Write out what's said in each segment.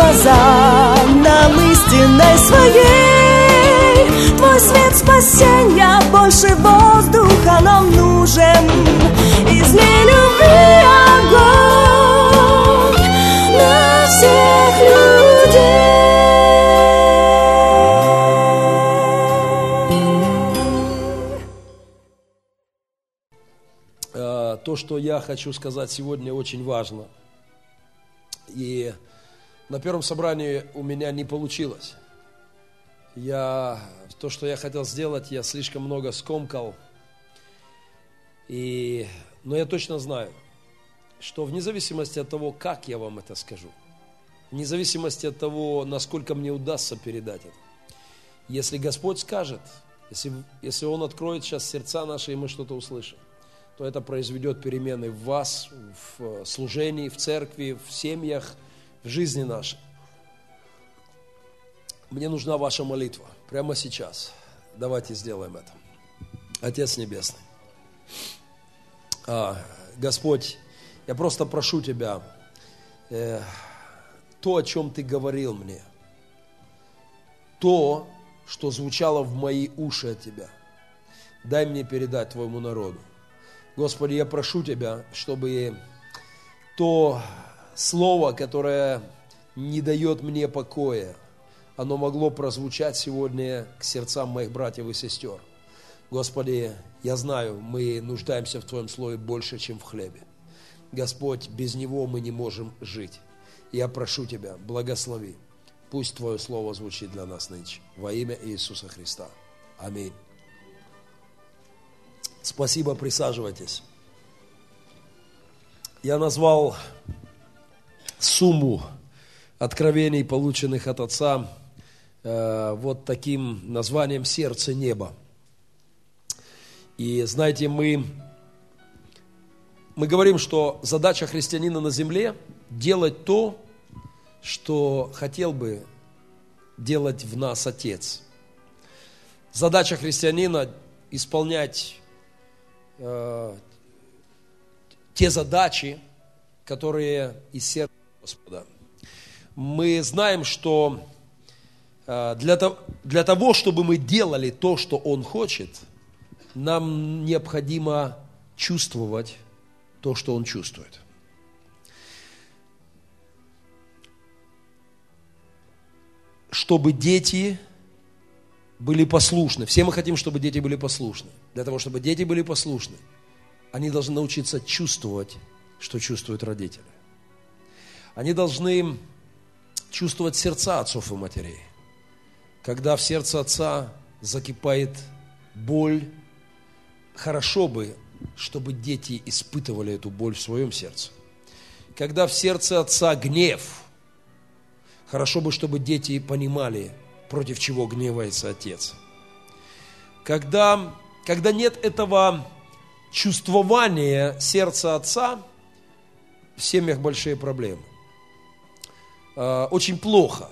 глаза нам истинной своей. Твой свет спасения больше воздуха нам нужен. Излей любви огонь на всех людей. Э, То, что я хочу сказать сегодня, очень важно. И на первом собрании у меня не получилось. Я, то, что я хотел сделать, я слишком много скомкал. И, но я точно знаю, что вне зависимости от того, как я вам это скажу, вне зависимости от того, насколько мне удастся передать это, если Господь скажет, если, если Он откроет сейчас сердца наши, и мы что-то услышим, то это произведет перемены в вас, в служении, в церкви, в семьях, в жизни нашей. Мне нужна ваша молитва прямо сейчас. Давайте сделаем это. Отец Небесный, а, Господь, я просто прошу Тебя, э, то, о чем Ты говорил мне, то, что звучало в мои уши от Тебя, дай мне передать Твоему народу. Господи, я прошу Тебя, чтобы то слово, которое не дает мне покоя, оно могло прозвучать сегодня к сердцам моих братьев и сестер. Господи, я знаю, мы нуждаемся в Твоем Слове больше, чем в хлебе. Господь, без него мы не можем жить. Я прошу Тебя, благослови. Пусть Твое Слово звучит для нас нынче. Во имя Иисуса Христа. Аминь. Спасибо, присаживайтесь. Я назвал сумму откровений, полученных от Отца, э, вот таким названием «Сердце неба». И знаете, мы, мы говорим, что задача христианина на земле – делать то, что хотел бы делать в нас Отец. Задача христианина – исполнять э, те задачи, которые из сердца Господа. Мы знаем, что э, для, того, для того, чтобы мы делали то, что Он хочет, нам необходимо чувствовать то, что Он чувствует. Чтобы дети были послушны. Все мы хотим, чтобы дети были послушны. Для того, чтобы дети были послушны, они должны научиться чувствовать, что чувствуют родители. Они должны чувствовать сердца отцов и матерей. Когда в сердце отца закипает боль, хорошо бы, чтобы дети испытывали эту боль в своем сердце. Когда в сердце отца гнев, хорошо бы, чтобы дети понимали, против чего гневается отец. Когда, когда нет этого чувствования сердца отца, в семьях большие проблемы. А, Очень плохо,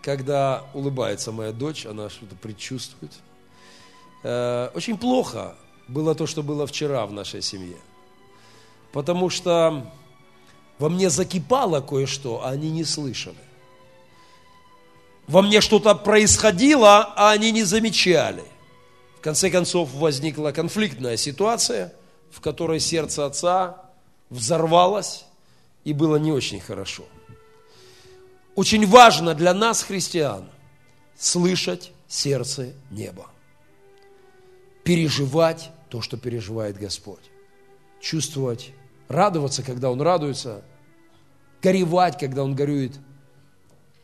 когда улыбается моя дочь, она что-то предчувствует. А, Очень плохо было то, что было вчера в нашей семье. Потому что во мне закипало кое-что, а они не слышали. Во мне что-то происходило, а они не замечали. В конце концов возникла конфликтная ситуация, в которой сердце отца взорвалось и было не очень хорошо. Очень важно для нас, христиан, слышать сердце неба. Переживать то, что переживает Господь. Чувствовать, радоваться, когда Он радуется, горевать, когда Он горюет,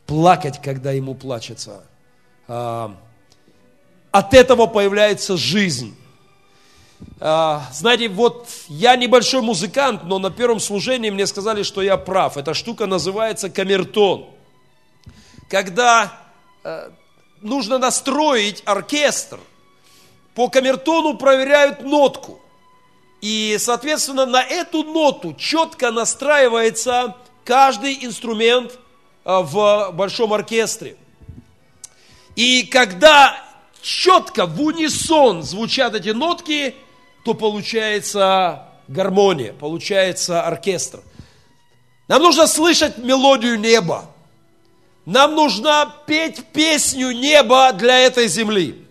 плакать, когда Ему плачется. А, От этого появляется жизнь. А, Знаете, вот я небольшой музыкант, но на первом служении мне сказали, что я прав. Эта штука называется камертон. Когда э, нужно настроить оркестр, по камертону проверяют нотку. И, соответственно, на эту ноту четко настраивается каждый инструмент э, в большом оркестре. И когда четко в унисон звучат эти нотки, то получается гармония, получается оркестр. Нам нужно слышать мелодию неба. Нам нужно петь песню неба для этой земли.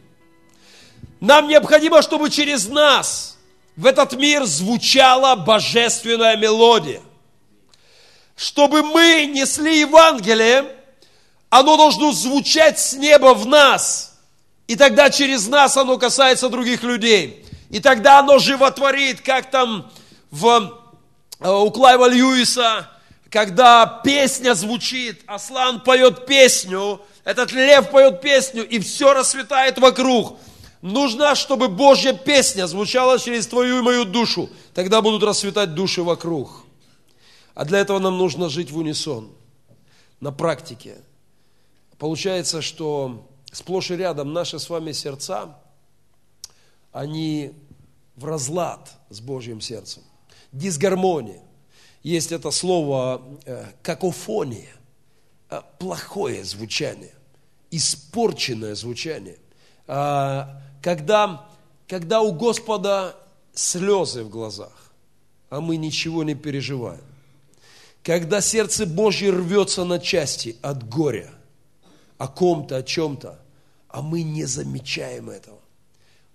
Нам необходимо, чтобы через нас в этот мир звучала божественная мелодия. Чтобы мы несли Евангелие, оно должно звучать с неба в нас. И тогда через нас оно касается других людей. И тогда оно животворит, как там в, э, у Клайва Льюиса, когда песня звучит, Аслан поет песню, этот лев поет песню, и все расцветает вокруг. Нужно, чтобы Божья песня звучала через твою и мою душу. Тогда будут расцветать души вокруг. А для этого нам нужно жить в унисон, на практике. Получается, что сплошь и рядом наши с вами сердца, они в разлад с Божьим сердцем. Дисгармония. Есть это слово э, какофония, э, плохое звучание, испорченное звучание. А, когда, когда у Господа слезы в глазах, а мы ничего не переживаем. Когда сердце Божье рвется на части от горя, о ком-то, о чем-то, а мы не замечаем этого,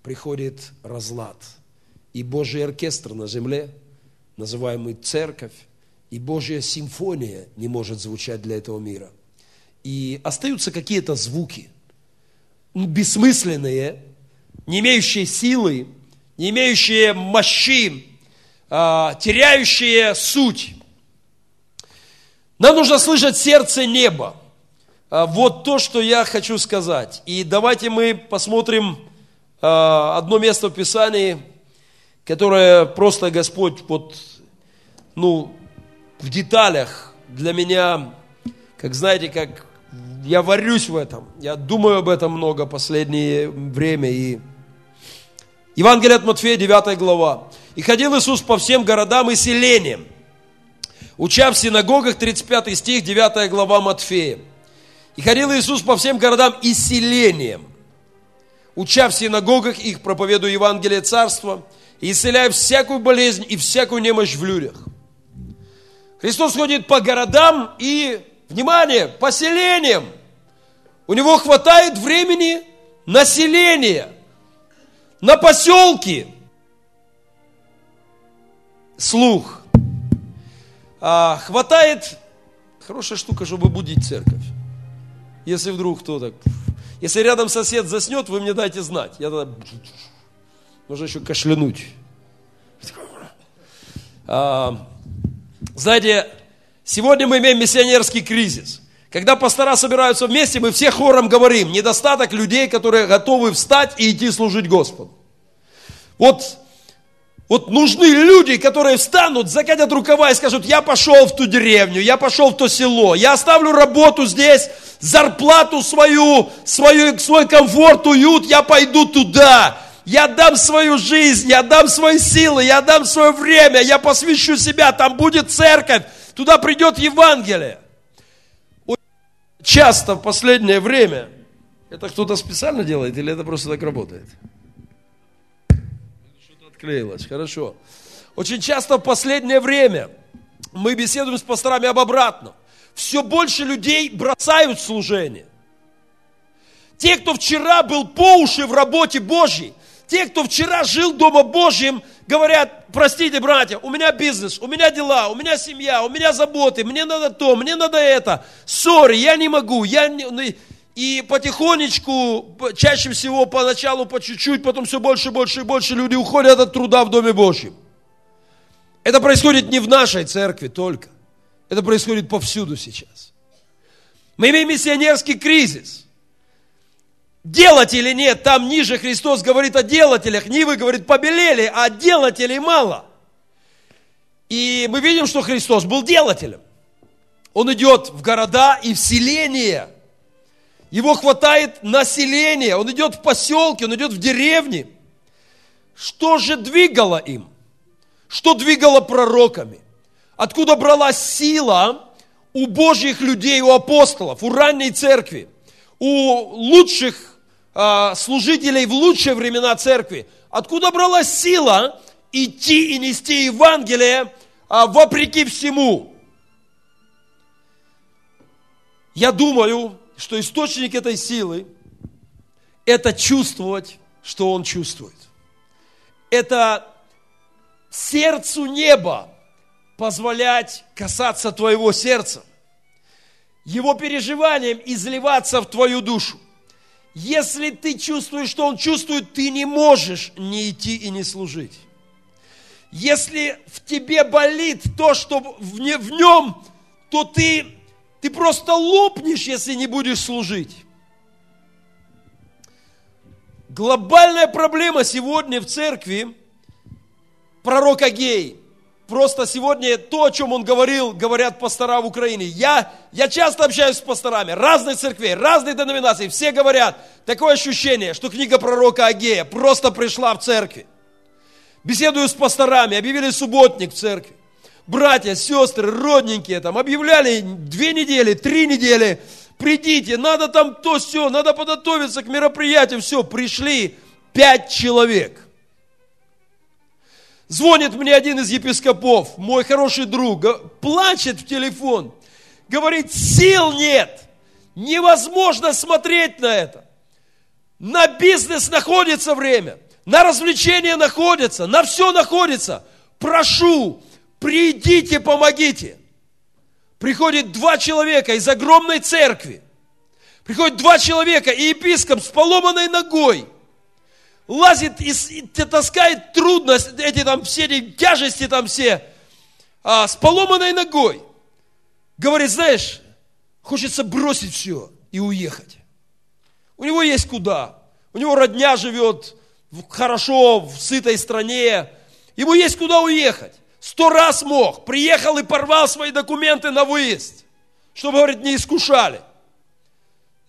приходит разлад. И Божий оркестр на земле, называемый церковь, и Божья симфония не может звучать для этого мира. И остаются какие-то звуки, бессмысленные, не имеющие силы, не имеющие мощи, а, теряющие суть. Нам нужно слышать сердце неба. А, вот то, что я хочу сказать. И давайте мы посмотрим а, одно место в Писании, которое просто Господь вот, ну, в деталях для меня, как знаете, как я варюсь в этом. Я думаю об этом много последнее время. И Евангелие от Матфея, 9 глава. «И ходил Иисус по всем городам и селениям, уча в синагогах, 35 стих, 9 глава Матфея. И ходил Иисус по всем городам и селениям, уча в синагогах их, проповедуя Евангелие Царства, и исцеляя всякую болезнь и всякую немощь в людях». Христос ходит по городам и, внимание, поселениям. У него хватает времени на селение, на поселки. Слух. А, хватает, хорошая штука, чтобы будить церковь. Если вдруг кто так... Если рядом сосед заснет, вы мне дайте знать. Я тогда... Можно еще кашлянуть. А, знаете, сегодня мы имеем миссионерский кризис. Когда пастора собираются вместе, мы все хором говорим, недостаток людей, которые готовы встать и идти служить Господу. Вот, вот нужны люди, которые встанут, закатят рукава и скажут, я пошел в ту деревню, я пошел в то село, я оставлю работу здесь, зарплату свою, свою свой комфорт, уют, я пойду туда я дам свою жизнь, я дам свои силы, я дам свое время, я посвящу себя, там будет церковь, туда придет Евангелие. Часто в последнее время, это кто-то специально делает или это просто так работает? Что-то отклеилось, хорошо. Очень часто в последнее время мы беседуем с пасторами об обратном. Все больше людей бросают служение. Те, кто вчера был по уши в работе Божьей, те, кто вчера жил Дома Божьим, говорят, простите, братья, у меня бизнес, у меня дела, у меня семья, у меня заботы, мне надо то, мне надо это. Сори, я не могу. Я не... Ну, и потихонечку, чаще всего поначалу по чуть-чуть, потом все больше, больше и больше люди уходят от труда в Доме Божьем. Это происходит не в нашей церкви только. Это происходит повсюду сейчас. Мы имеем миссионерский кризис – Делать или нет, там ниже Христос говорит о делателях, Нивы говорит побелели, а делателей мало. И мы видим, что Христос был делателем. Он идет в города и в селения, Его хватает населения, он идет в поселке, он идет в деревне. Что же двигало им? Что двигало пророками? Откуда бралась сила у Божьих людей, у апостолов, у ранней церкви, у лучших э, служителей в лучшие времена церкви? Откуда бралась сила идти и нести Евангелие э, вопреки всему? Я думаю, что источник этой силы – это чувствовать, что он чувствует. Это сердцу неба позволять касаться твоего сердца, его переживаниям изливаться в твою душу. Если ты чувствуешь, что он чувствует, ты не можешь не идти и не служить. Если в тебе болит то, что в нем, то ты, ты просто лопнешь, если не будешь служить. Глобальная проблема сегодня в церкви – пророк Агей – Просто сегодня то, о чем он говорил, говорят пастора в Украине. Я, я часто общаюсь с пасторами разных церквей, разных деноминаций. Все говорят, такое ощущение, что книга пророка Агея просто пришла в церкви. Беседую с пасторами, объявили субботник в церкви. Братья, сестры, родненькие там объявляли две недели, три недели. Придите, надо там то, все, надо подготовиться к мероприятию. Все, пришли пять человек. Звонит мне один из епископов, мой хороший друг, плачет в телефон, говорит, сил нет, невозможно смотреть на это. На бизнес находится время, на развлечения находится, на все находится. Прошу, придите, помогите. Приходит два человека из огромной церкви. Приходит два человека и епископ с поломанной ногой – лазит и, и таскает трудность, эти там все эти тяжести там все, а, с поломанной ногой. Говорит, знаешь, хочется бросить все и уехать. У него есть куда. У него родня живет хорошо, в сытой стране. Ему есть куда уехать. Сто раз мог. Приехал и порвал свои документы на выезд. Чтобы, говорит, не искушали.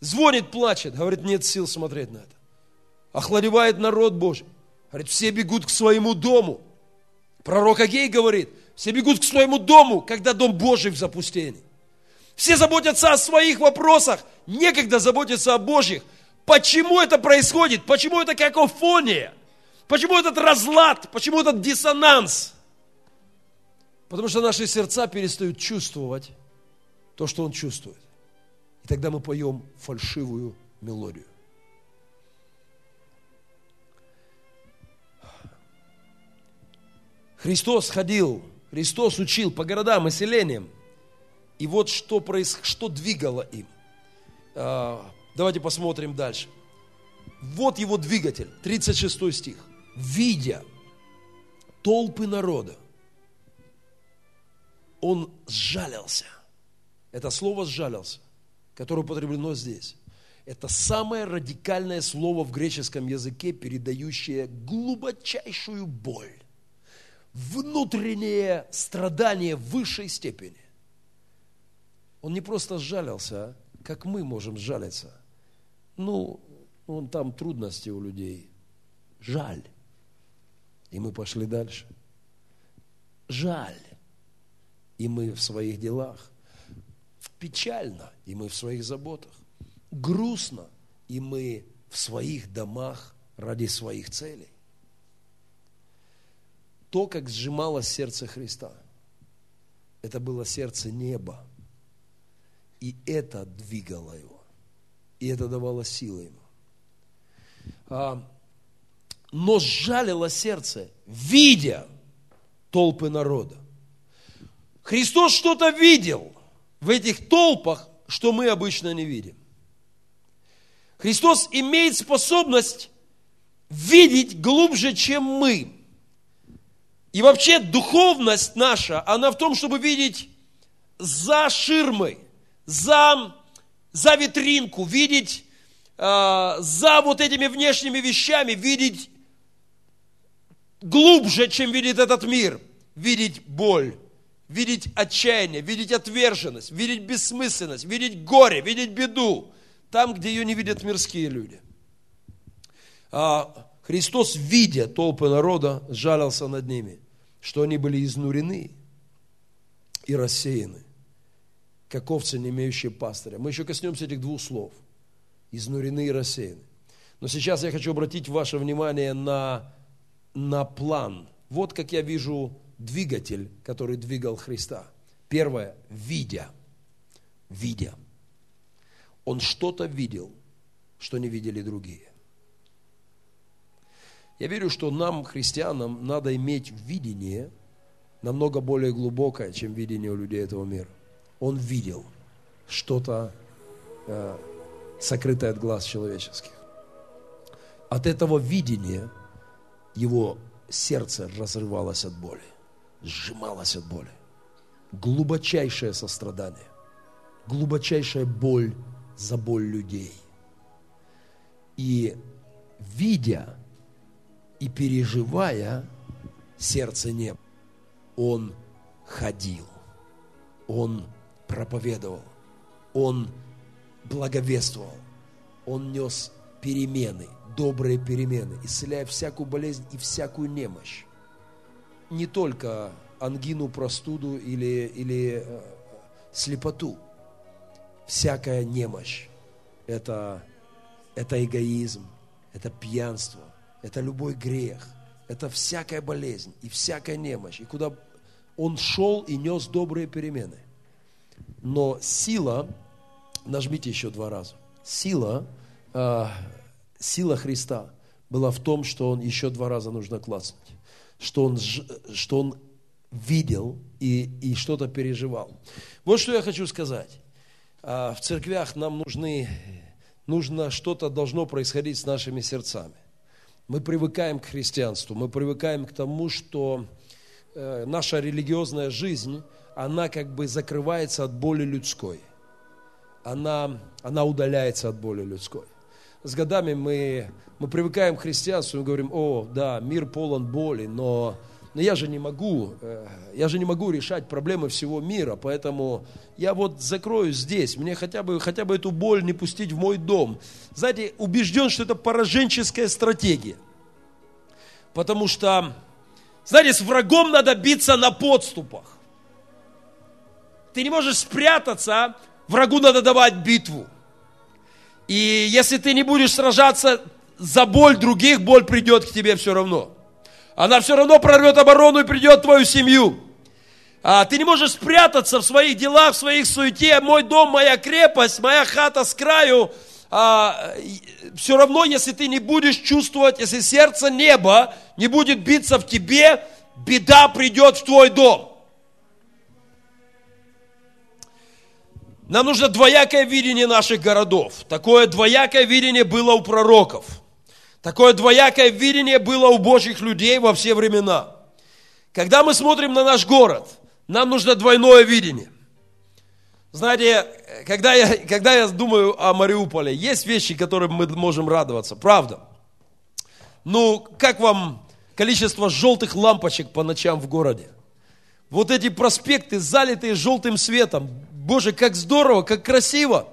Звонит, плачет. Говорит, нет сил смотреть на это охладевает народ Божий. Говорит, все бегут к своему дому. Пророк Агей говорит, все бегут к своему дому, когда дом Божий в запустении. Все заботятся о своих вопросах, некогда заботиться о Божьих. Почему это происходит? Почему это какофония? Почему этот разлад? Почему этот диссонанс? Потому что наши сердца перестают чувствовать то, что Он чувствует. И тогда мы поем фальшивую мелодию. Христос ходил, Христос учил по городам и селениям. И вот что, проис... что двигало им. А, давайте посмотрим дальше. Вот его двигатель, 36 стих. Видя толпы народа, он сжалился. Это слово «сжалился», которое употреблено здесь. Это самое радикальное слово в греческом языке, передающее глубочайшую боль внутреннее страдание высшей степени. Он не просто сжалился, а как мы можем сжалиться. Ну, он там трудности у людей. Жаль. И мы пошли дальше. Жаль. И мы в своих делах. Печально. И мы в своих заботах. Грустно. И мы в своих домах ради своих целей то, как сжималось сердце Христа. Это было сердце неба. И это двигало его. И это давало силы ему. А, но сжалило сердце, видя толпы народа. Христос что-то видел в этих толпах, что мы обычно не видим. Христос имеет способность видеть глубже, чем мы. И вообще духовность наша, она в том, чтобы видеть за ширмой, за, за витринку, видеть э, за вот этими внешними вещами, видеть глубже, чем видит этот мир, видеть боль, видеть отчаяние, видеть отверженность, видеть бессмысленность, видеть горе, видеть беду. там, где ее не видят мирские люди. А Христос, видя толпы народа, сжалился над ними, что они были изнурены и рассеяны, как овцы, не имеющие пастыря. Мы еще коснемся этих двух слов. Изнурены и рассеяны. Но сейчас я хочу обратить ваше внимание на, на план. Вот как я вижу двигатель, который двигал Христа. Первое, видя. Видя. Он что-то видел, что не видели другие. Я верю, что нам, христианам, надо иметь видение намного более глубокое, чем видение у людей этого мира. Он видел что-то э, сокрытое от глаз человеческих. От этого видения его сердце разрывалось от боли, сжималось от боли. Глубочайшее сострадание, глубочайшая боль за боль людей. И видя и переживая сердце неба, он ходил, он проповедовал, он благовествовал, он нес перемены, добрые перемены, исцеляя всякую болезнь и всякую немощь. Не только ангину, простуду или, или э, слепоту. Всякая немощь – это, это эгоизм, это пьянство, это любой грех, это всякая болезнь и всякая немощь. И куда он шел и нес добрые перемены. Но сила, нажмите еще два раза, сила, э, сила Христа была в том, что он еще два раза нужно классать. Что он, что он видел и, и что-то переживал. Вот что я хочу сказать. А, в церквях нам нужны, нужно что-то должно происходить с нашими сердцами. Мы привыкаем к христианству, мы привыкаем к тому, что э, наша религиозная жизнь, она как бы закрывается от боли людской. Она, она удаляется от боли людской. С годами мы, мы привыкаем к христианству и говорим, о, да, мир полон боли, но но я же не могу, э, я же не могу решать проблемы всего мира, поэтому я вот закрою здесь, мне хотя бы, хотя бы эту боль не пустить в мой дом. Знаете, убежден, что это пораженческая стратегия. Потому что, знаете, с врагом надо биться на подступах. Ты не можешь спрятаться, врагу надо давать битву. И если ты не будешь сражаться за боль других, боль придет к тебе все равно она все равно прорвет оборону и придет в твою семью. А, ты не можешь спрятаться в своих делах, в своих суете. Мой дом, моя крепость, моя хата с краю. А, все равно, если ты не будешь чувствовать, если сердце неба не будет биться в тебе, беда придет в твой дом. Нам нужно двоякое видение наших городов. Такое двоякое видение было у пророков – Такое двоякое видение было у Божьих людей во все времена. Когда мы смотрим на наш город, нам нужно двойное видение. Знаете, когда я, когда я думаю о Мариуполе, есть вещи, которым мы можем радоваться, правда. Ну, как вам количество желтых лампочек по ночам в городе? Вот эти проспекты, залитые желтым светом. Боже, как здорово, как красиво.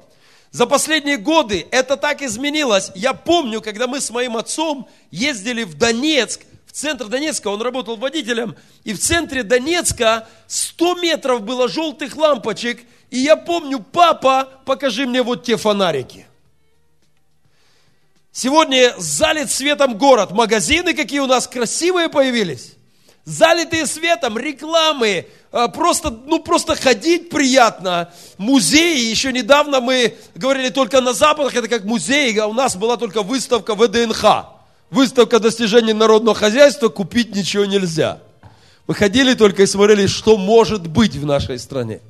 За последние годы это так изменилось. Я помню, когда мы с моим отцом ездили в Донецк, в центр Донецка, он работал водителем, и в центре Донецка 100 метров было желтых лампочек, и я помню, папа, покажи мне вот те фонарики. Сегодня залит светом город, магазины какие у нас красивые появились, залитые светом, рекламы, просто, ну, просто ходить приятно. Музеи, еще недавно мы говорили только на Западах, это как музей, а у нас была только выставка ВДНХ. Выставка достижений народного хозяйства, купить ничего нельзя. Мы ходили только и смотрели, что может быть в нашей стране.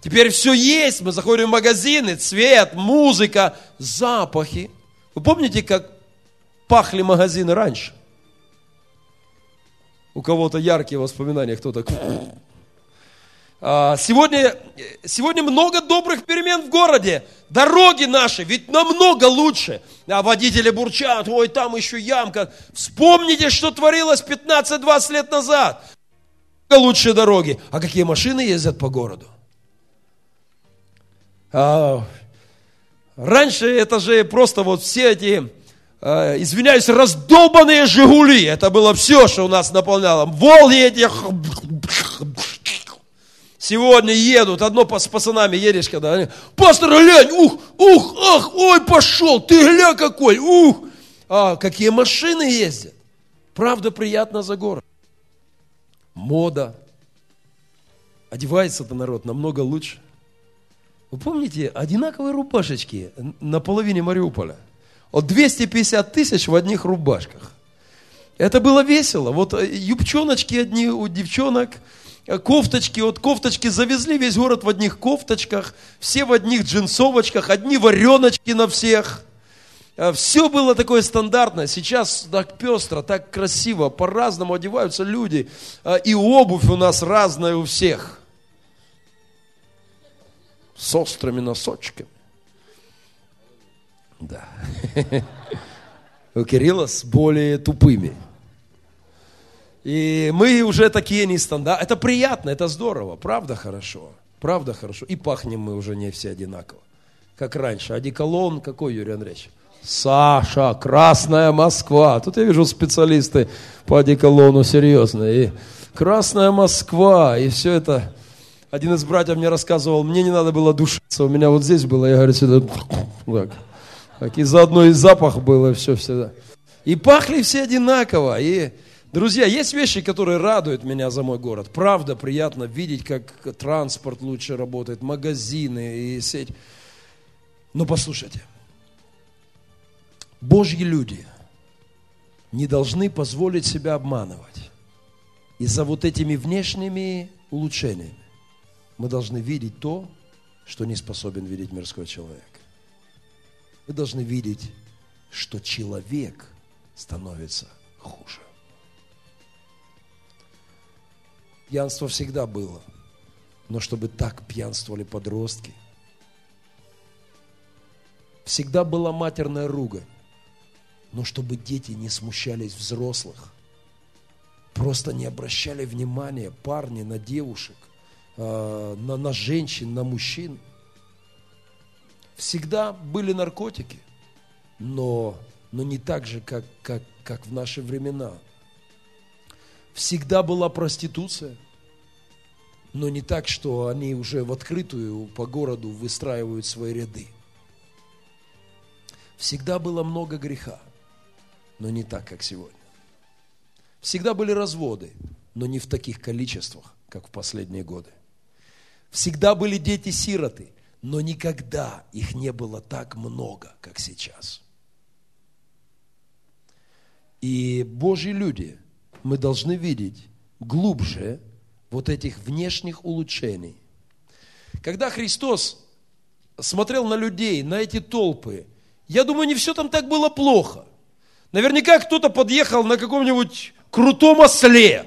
Теперь все есть, мы заходим в магазины, цвет, музыка, запахи. Вы помните, как пахли магазины раньше? У кого-то яркие воспоминания, кто-то а, сегодня, сегодня много добрых перемен в городе. Дороги наши ведь намного лучше. А водители бурчат, ой, там еще ямка. Вспомните, что творилось 15-20 лет назад. Лучшие дороги. А какие машины ездят по городу? А, Раньше это же просто вот все эти, э, извиняюсь, раздолбанные «Жигули». Это было все, что у нас наполняло. Волги эти сегодня едут, одно с пацанами едешь, когда они, пастор, глянь, ух, ух, ах, ой, пошел, ты гля какой, ух. А, какие машины ездят. Правда, приятно за город. Мода. Одевается-то народ намного лучше. Вы помните, одинаковые рубашечки на половине Мариуполя? Вот 250 тысяч в одних рубашках. Это было весело. Вот э, юбчоночки одни у девчонок – кофточки, вот кофточки завезли весь город в одних кофточках, все в одних джинсовочках, одни вареночки на всех. Э, все было такое стандартное. Сейчас так пестро, так красиво, по-разному одеваются люди. Э, и обувь у нас разная у всех. С острыми носочками. Да. У Кирилла с более тупыми. И мы уже такие не стандарт. Это приятно, это здорово, правда хорошо. Правда хорошо. И пахнем мы уже не все одинаково. Как раньше. Одеколон какой, Юрий Андреевич? Саша, Красная Москва. Тут я вижу специалисты по одеколону серьезные. И Красная Москва, и все это. Один из братьев мне рассказывал, мне не надо было душиться, у меня вот здесь было, я говорю, сюда, так, так и заодно и запах был, и все всегда. И пахли все одинаково, и Друзья, есть вещи, которые радуют меня за мой город. Правда, приятно видеть, как транспорт лучше работает, магазины и сеть. Но послушайте, Божьи люди не должны позволить себя обманывать. И за вот этими внешними улучшениями мы должны видеть то, что не способен видеть мирской человек. Мы должны видеть, что человек становится хуже. Пьянство всегда было. Но чтобы так пьянствовали подростки. Всегда была матерная ругань. Но чтобы дети не смущались взрослых. Просто не обращали внимания парни на девушек, а, на, на женщин, на мужчин. Всегда были наркотики, но, но не так же, как, как, как в наши времена – всегда была проституция, но не так, что они уже в открытую по городу выстраивают свои ряды. Всегда было много греха, но не так, как сегодня. Всегда были разводы, но не в таких количествах, как в последние годы. Всегда были дети-сироты, но никогда их не было так много, как сейчас. И Божьи люди – мы должны видеть глубже вот этих внешних улучшений. Когда Христос смотрел на людей, на эти толпы, я думаю, не все там так было плохо. Наверняка кто-то подъехал на каком-нибудь крутом осле.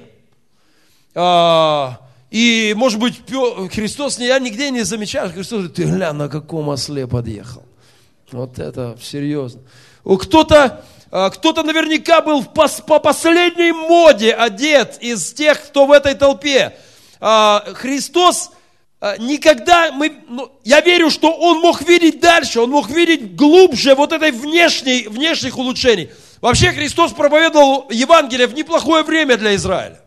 А, и, может быть, Христос, я нигде не замечаю, Христос говорит, ты глянь, на каком осле подъехал. Вот это серьезно. Кто-то кто-то наверняка был по последней моде одет из тех, кто в этой толпе. А, Христос а, никогда, мы, ну, я верю, что Он мог видеть дальше, Он мог видеть глубже вот этой внешней, внешних улучшений. Вообще Христос проповедовал Евангелие в неплохое время для Израиля.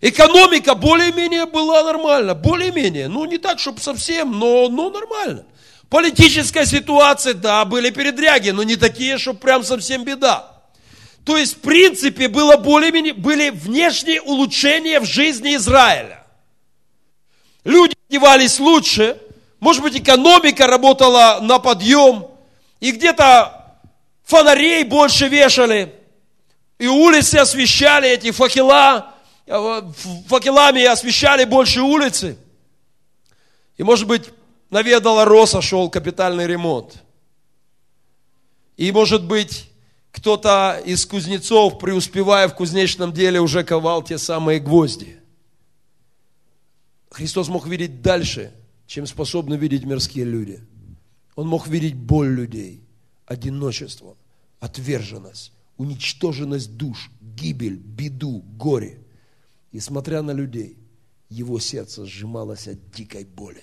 Экономика более-менее была нормальна, более-менее, ну не так, чтобы совсем, но, но нормально. Политическая ситуация, да, были передряги, но не такие, что прям совсем беда. То есть, в принципе, было более были внешние улучшения в жизни Израиля. Люди одевались лучше, может быть, экономика работала на подъем, и где-то фонарей больше вешали, и улицы освещали, эти факела, э, факелами освещали больше улицы. И, может быть, наведала Роса, шел капитальный ремонт. И, может быть, кто-то из кузнецов, преуспевая в кузнечном деле, уже ковал те самые гвозди. Христос мог видеть дальше, чем способны видеть мирские люди. Он мог видеть боль людей, одиночество, отверженность, уничтоженность душ, гибель, беду, горе. И смотря на людей, его сердце сжималось от дикой боли.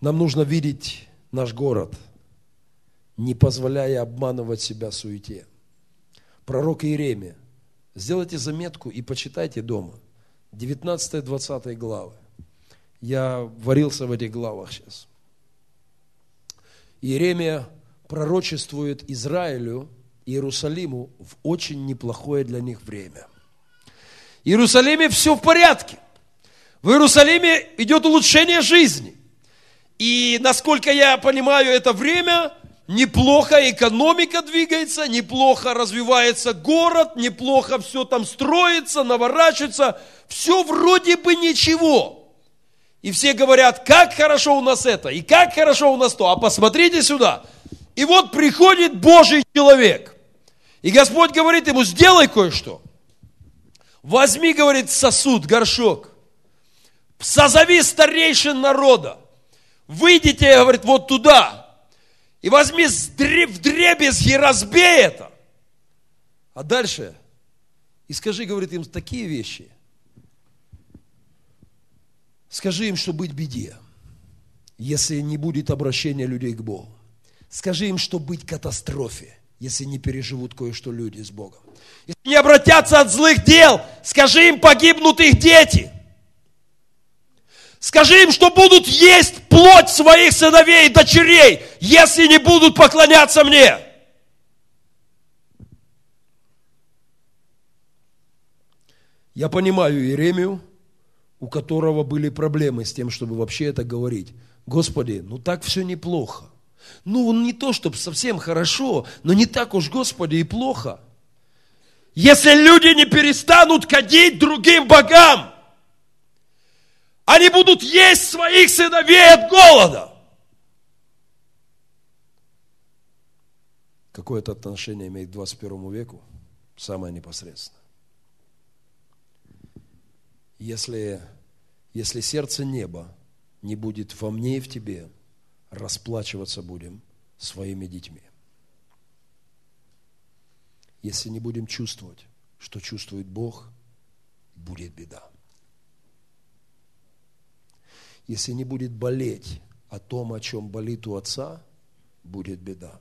Нам нужно видеть наш город, не позволяя обманывать себя суете. Пророк Иеремия. Сделайте заметку и почитайте дома. 19-20 главы. Я варился в этих главах сейчас. Иеремия пророчествует Израилю, Иерусалиму в очень неплохое для них время. В Иерусалиме все в порядке. В Иерусалиме идет улучшение жизни. И насколько я понимаю, это время неплохо экономика двигается, неплохо развивается город, неплохо все там строится, наворачивается. Все вроде бы ничего. И все говорят, как хорошо у нас это, и как хорошо у нас то. А посмотрите сюда. И вот приходит Божий человек. И Господь говорит ему, сделай кое-что. Возьми, говорит, сосуд, горшок. Созови старейшин народа. Выйдите, говорит, вот туда. И возьми в дребезги, разбей это. А дальше, и скажи, говорит им, такие вещи – Скажи им, что быть беде, если не будет обращения людей к Богу. Скажи им, что быть катастрофе, если не переживут кое-что люди с Богом. Если не обратятся от злых дел, скажи им, погибнут их дети. Скажи им, что будут есть плоть своих сыновей и дочерей, если не будут поклоняться мне. Я понимаю Иеремию, у которого были проблемы с тем, чтобы вообще это говорить. Господи, ну так все неплохо. Ну, не то, чтобы совсем хорошо, но не так уж, Господи, и плохо. Если люди не перестанут кадить другим богам, они будут есть своих сыновей от голода. Какое это отношение имеет к 21 веку? Самое непосредственное. Если, если сердце неба не будет во мне и в тебе, расплачиваться будем своими детьми. Если не будем чувствовать, что чувствует Бог, будет беда. Если не будет болеть о том, о чем болит у отца, будет беда.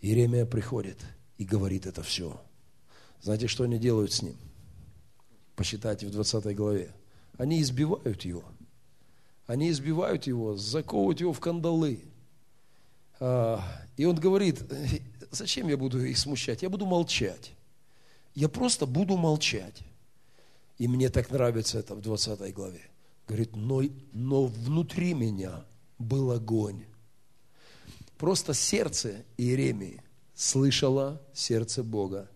Иеремия приходит и говорит это все. Знаете, что они делают с ним? Посчитайте в 20 главе. Они избивают его. Они избивают его, заковывают его в кандалы. А, и он говорит, зачем я буду их смущать? Я буду молчать. Я просто буду молчать. И мне так нравится это в 20 главе. Говорит, но, но внутри меня был огонь. Просто сердце Иеремии слышало сердце Бога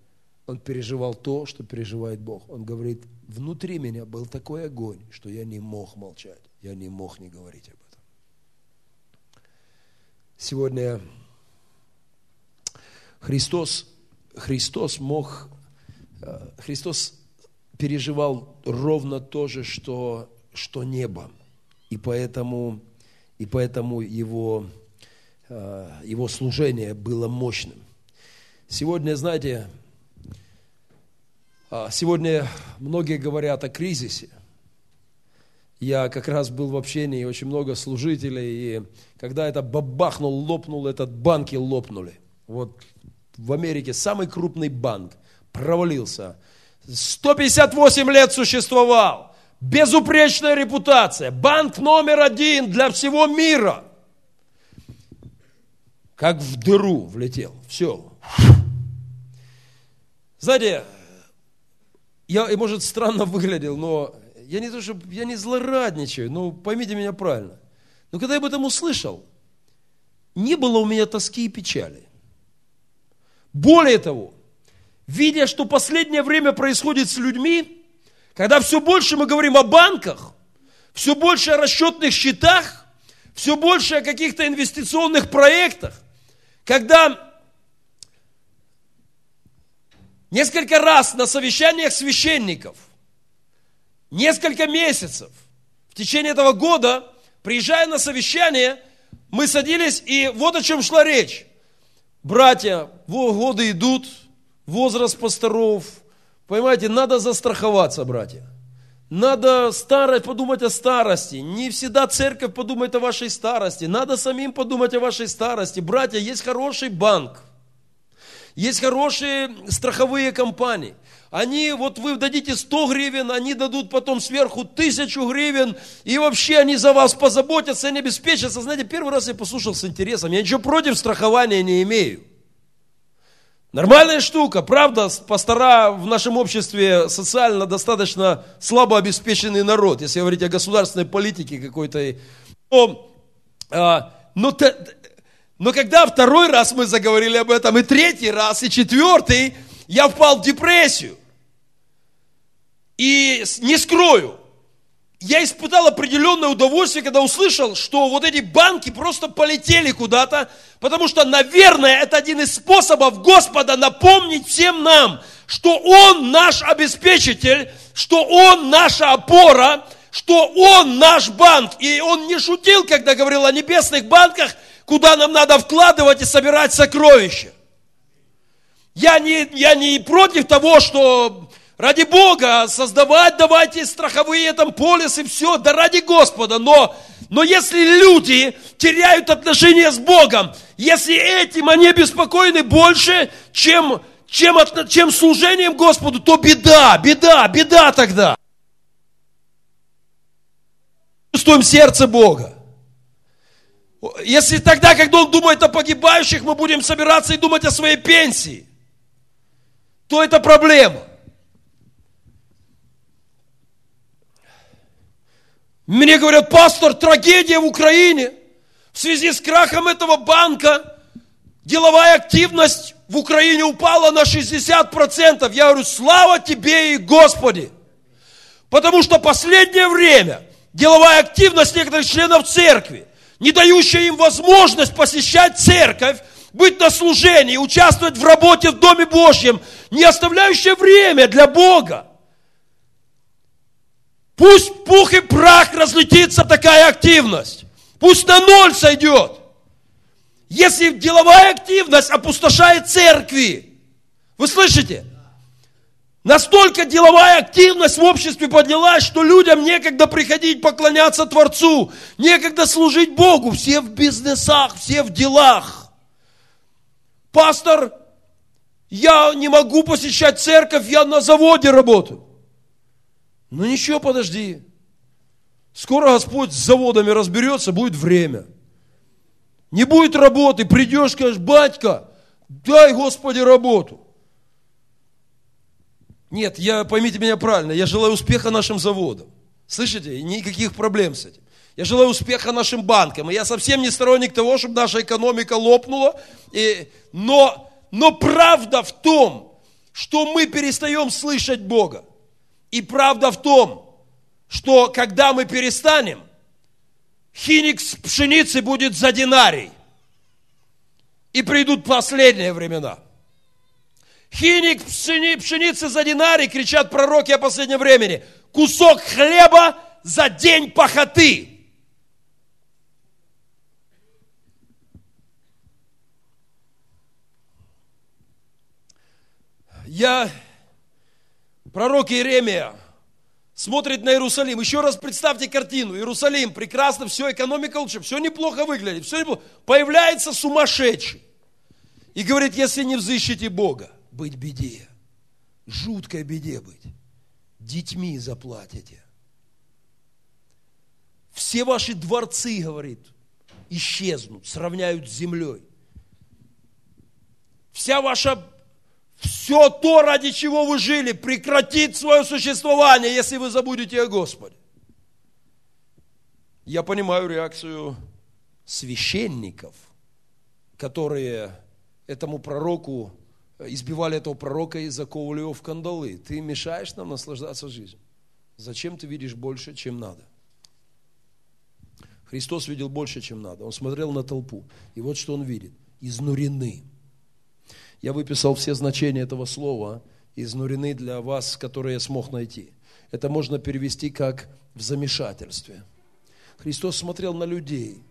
он переживал то, что переживает Бог. Он говорит, внутри меня был такой огонь, что я не мог молчать, я не мог не говорить об этом. Сегодня Христос, Христос мог, э, Христос переживал ровно то же, что, что небо. И поэтому, и поэтому его, э, его служение было мощным. Сегодня, знаете, а, сегодня многие говорят о кризисе. Я как раз был в общении, очень много служителей, и когда это бабахнул, лопнул, этот банки лопнули. Вот в Америке самый крупный банк провалился. 158 лет существовал. Безупречная репутация. Банк номер один для всего мира. Как в дыру влетел. Все. Знаете, я, может, странно выглядел, но я не то, что я не злорадничаю, но поймите меня правильно. Но когда я об этом услышал, не было у меня тоски и печали. Более того, видя, что последнее время происходит с людьми, когда все больше мы говорим о банках, все больше о расчетных счетах, все больше о каких-то инвестиционных проектах, когда Несколько раз на совещаниях священников, несколько месяцев, в течение этого года, приезжая на совещание, мы садились, и вот о чем шла речь. Братья, годы идут, возраст пасторов, понимаете, надо застраховаться, братья. Надо старость, подумать о старости. Не всегда церковь подумает о вашей старости. Надо самим подумать о вашей старости. Братья, есть хороший банк. Есть хорошие страховые компании. Они, вот вы дадите 100 гривен, они дадут потом сверху тысячу гривен, и вообще они за вас позаботятся, они обеспечатся. Знаете, первый раз я послушал с интересом, я ничего против страхования не имею. Нормальная штука, правда, пастора в нашем обществе социально достаточно слабо обеспеченный народ, если говорить о государственной политике какой-то. Но, а, но, но когда второй раз мы заговорили об этом, и третий раз, и четвертый, я впал в депрессию. И не скрою, я испытал определенное удовольствие, когда услышал, что вот эти банки просто полетели куда-то, потому что, наверное, это один из способов Господа напомнить всем нам, что Он наш обеспечитель, что Он наша опора, что Он наш банк. И Он не шутил, когда говорил о небесных банках, куда нам надо вкладывать и собирать сокровища. Я не, я не против того, что Ради Бога создавать давайте страховые там полисы, все, да ради Господа. Но, но если люди теряют отношения с Богом, если этим они беспокойны больше, чем, чем, чем служением Господу, то беда, беда, беда тогда. Чувствуем сердце Бога. Если тогда, когда Он думает о погибающих, мы будем собираться и думать о своей пенсии, то это проблема. Мне говорят, пастор, трагедия в Украине. В связи с крахом этого банка деловая активность в Украине упала на 60%. Я говорю, слава тебе и Господи. Потому что последнее время деловая активность некоторых членов церкви, не дающая им возможность посещать церковь, быть на служении, участвовать в работе в Доме Божьем, не оставляющая время для Бога. Пусть пух и прах разлетится такая активность. Пусть на ноль сойдет. Если деловая активность опустошает церкви, вы слышите? Настолько деловая активность в обществе поднялась, что людям некогда приходить поклоняться Творцу, некогда служить Богу. Все в бизнесах, все в делах. Пастор, я не могу посещать церковь, я на заводе работаю. Ну ничего, подожди. Скоро Господь с заводами разберется, будет время. Не будет работы, придешь, скажешь, батька, дай Господи работу. Нет, я, поймите меня правильно, я желаю успеха нашим заводам. Слышите? Никаких проблем с этим. Я желаю успеха нашим банкам. И я совсем не сторонник того, чтобы наша экономика лопнула. И, но, но правда в том, что мы перестаем слышать Бога. И правда в том, что когда мы перестанем, хиник с пшеницы будет за динарий. И придут последние времена. Хиник пшени, пшеницы за динарий, кричат пророки о последнем времени. Кусок хлеба за день пахоты. Я пророк Иеремия смотрит на Иерусалим. Еще раз представьте картину. Иерусалим, прекрасно, все, экономика лучше, все неплохо выглядит, все неплохо. Появляется сумасшедший и говорит, если не взыщите Бога, быть беде, жуткой беде быть, детьми заплатите. Все ваши дворцы, говорит, исчезнут, сравняют с землей. Вся ваша все то, ради чего вы жили, прекратит свое существование, если вы забудете о Господе. Я понимаю реакцию священников, которые этому пророку, избивали этого пророка и заковывали его в кандалы. Ты мешаешь нам наслаждаться жизнью. Зачем ты видишь больше, чем надо? Христос видел больше, чем надо. Он смотрел на толпу. И вот что он видит. Изнурены я выписал все значения этого слова, изнурены для вас, которые я смог найти. Это можно перевести как в замешательстве. Христос смотрел на людей.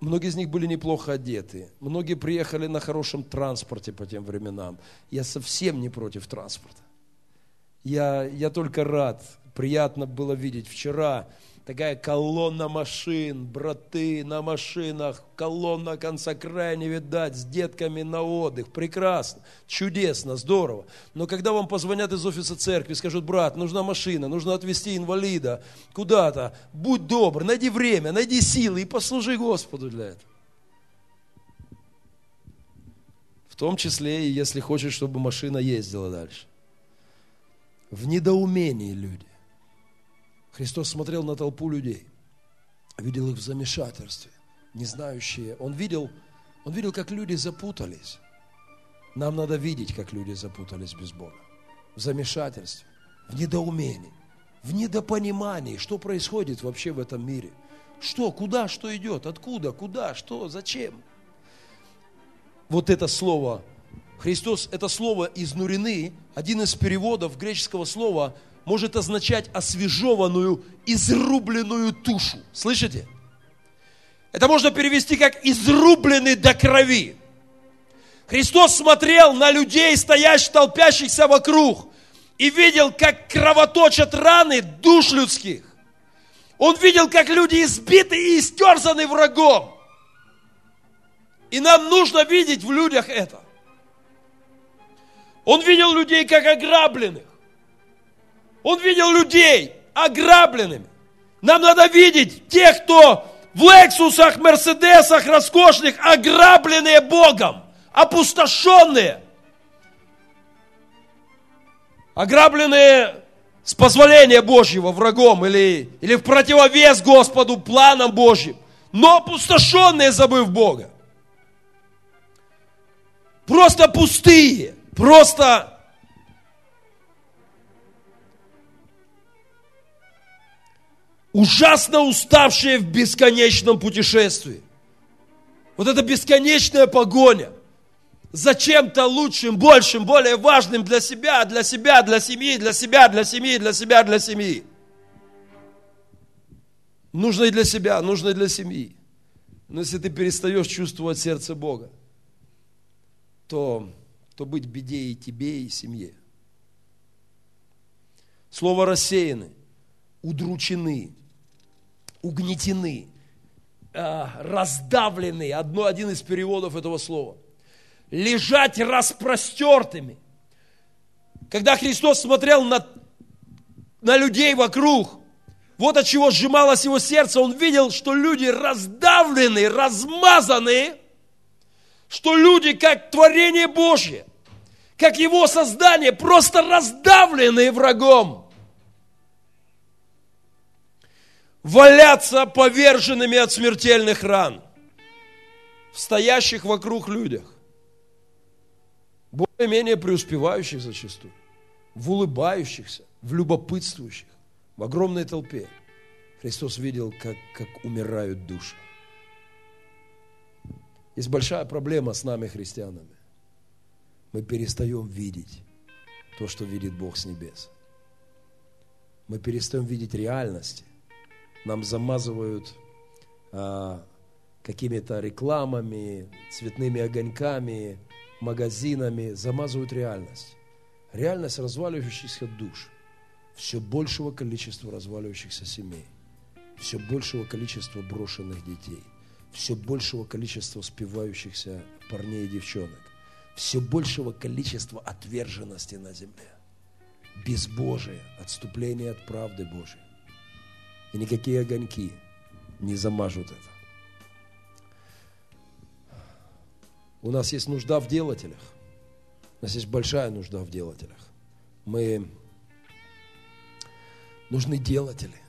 Многие из них были неплохо одеты. Многие приехали на хорошем транспорте по тем временам. Я совсем не против транспорта. Я, я только рад приятно было видеть вчера такая колонна машин, браты на машинах, колонна конца края не видать, с детками на отдых. Прекрасно, чудесно, здорово. Но когда вам позвонят из офиса церкви, скажут, брат, нужна машина, нужно отвезти инвалида куда-то, будь добр, найди время, найди силы и послужи Господу для этого. В том числе и если хочешь, чтобы машина ездила дальше. В недоумении люди. Христос смотрел на толпу людей, видел их в замешательстве, не знающие. Он видел, он видел, как люди запутались. Нам надо видеть, как люди запутались без Бога. В замешательстве, в недоумении, в недопонимании, что происходит вообще в этом мире. Что, куда, что идет, откуда, куда, что, зачем. Вот это слово, Христос, это слово из Нурины, один из переводов греческого слова – может означать освежеванную, изрубленную тушу. Слышите? Это можно перевести как изрубленный до крови. Христос смотрел на людей, стоящих, толпящихся вокруг, и видел, как кровоточат раны душ людских. Он видел, как люди избиты и истерзаны врагом. И нам нужно видеть в людях это. Он видел людей как ограбленных. Он видел людей ограбленными. Нам надо видеть тех, кто в Лексусах, Мерседесах роскошных, ограбленные Богом, опустошенные. Ограбленные с позволения Божьего врагом или, или в противовес Господу планам Божьим, но опустошенные, забыв Бога. Просто пустые, просто ужасно уставшие в бесконечном путешествии. Вот эта бесконечная погоня за чем-то лучшим, большим, более важным для себя, для себя, для семьи, для себя, для семьи, для себя, для семьи. Нужно и для себя, нужно и для семьи. Но если ты перестаешь чувствовать сердце Бога, то, то быть беде и тебе, и семье. Слово рассеяны, удручены, угнетены, а, раздавлены. Одно, один из переводов этого слова. Лежать распростертыми. Когда Христос смотрел на, на людей вокруг, вот от чего сжималось его сердце, он видел, что люди раздавлены, размазаны, что люди, как творение Божье, как его создание, просто раздавлены врагом. Валяться поверженными от смертельных ран в стоящих вокруг людях, более-менее преуспевающих зачастую, в улыбающихся, в любопытствующих, в огромной толпе. Христос видел, как, как умирают души. Есть большая проблема с нами, христианами. Мы перестаем видеть то, что видит Бог с небес. Мы перестаем видеть реальности нам замазывают а, какими-то рекламами, цветными огоньками, магазинами, замазывают реальность. Реальность разваливающихся душ, все большего количества разваливающихся семей, все большего количества брошенных детей, все большего количества спивающихся парней и девчонок, все большего количества отверженности на земле, безбожие, отступление от правды Божьей. И никакие огоньки не замажут это. У нас есть нужда в делателях. У нас есть большая нужда в делателях. Мы нужны делатели.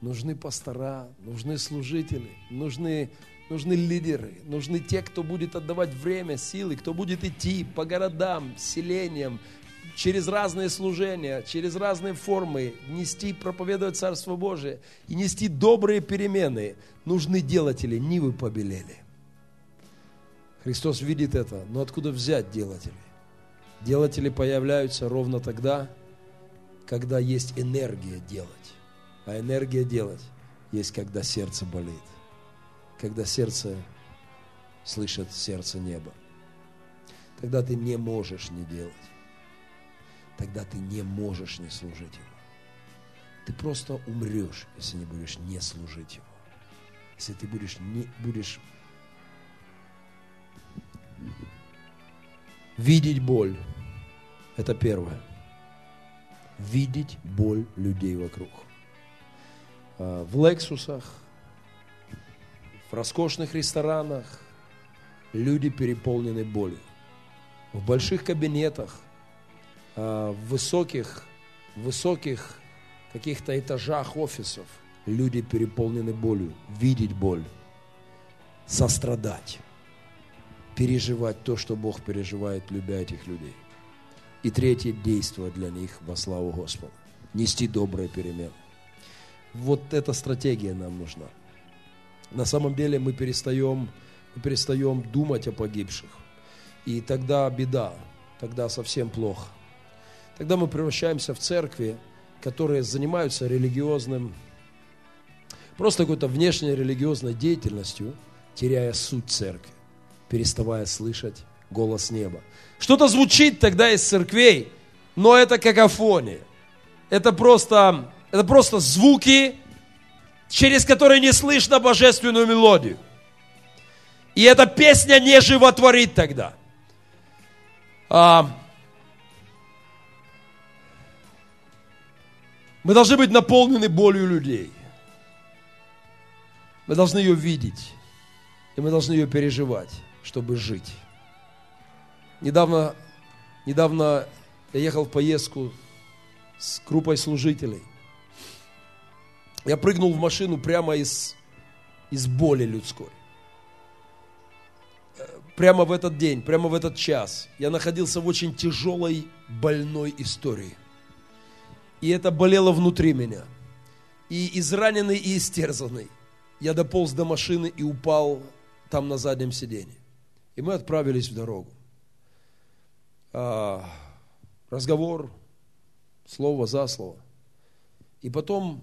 Нужны пастора, нужны служители, нужны, нужны лидеры, нужны те, кто будет отдавать время, силы, кто будет идти по городам, селениям, через разные служения, через разные формы нести, проповедовать Царство Божие и нести добрые перемены, нужны делатели, нивы побелели. Христос видит это, но откуда взять делателей? Делатели появляются ровно тогда, когда есть энергия делать. А энергия делать есть, когда сердце болит. Когда сердце слышит сердце неба. Тогда ты не можешь не делать тогда ты не можешь не служить Ему. Ты просто умрешь, если не будешь не служить Ему. Если ты будешь не будешь видеть боль. Это первое. Видеть боль людей вокруг. А, в Лексусах, в роскошных ресторанах люди переполнены болью. В больших кабинетах, высоких, высоких каких-то этажах офисов люди переполнены болью. Видеть боль, сострадать, переживать то, что Бог переживает, любя этих людей. И третье, действовать для них во славу Господа. Нести добрые перемены. Вот эта стратегия нам нужна. На самом деле мы перестаем, мы перестаем думать о погибших. И тогда беда, тогда совсем плохо. Тогда мы превращаемся в церкви, которые занимаются религиозным, просто какой-то внешней религиозной деятельностью, теряя суть церкви, переставая слышать голос неба. Что-то звучит тогда из церквей, но это какофония. Это просто, это просто звуки, через которые не слышно божественную мелодию. И эта песня не животворит тогда. А, мы должны быть наполнены болью людей. Мы должны ее видеть. И мы должны ее переживать, чтобы жить. Недавно, недавно я ехал в поездку с группой служителей. Я прыгнул в машину прямо из, из боли людской. Прямо в этот день, прямо в этот час я находился в очень тяжелой, больной истории. И это болело внутри меня. И израненный, и истерзанный. Я дополз до машины и упал там на заднем сиденье. И мы отправились в дорогу. А, разговор, слово за слово. И потом,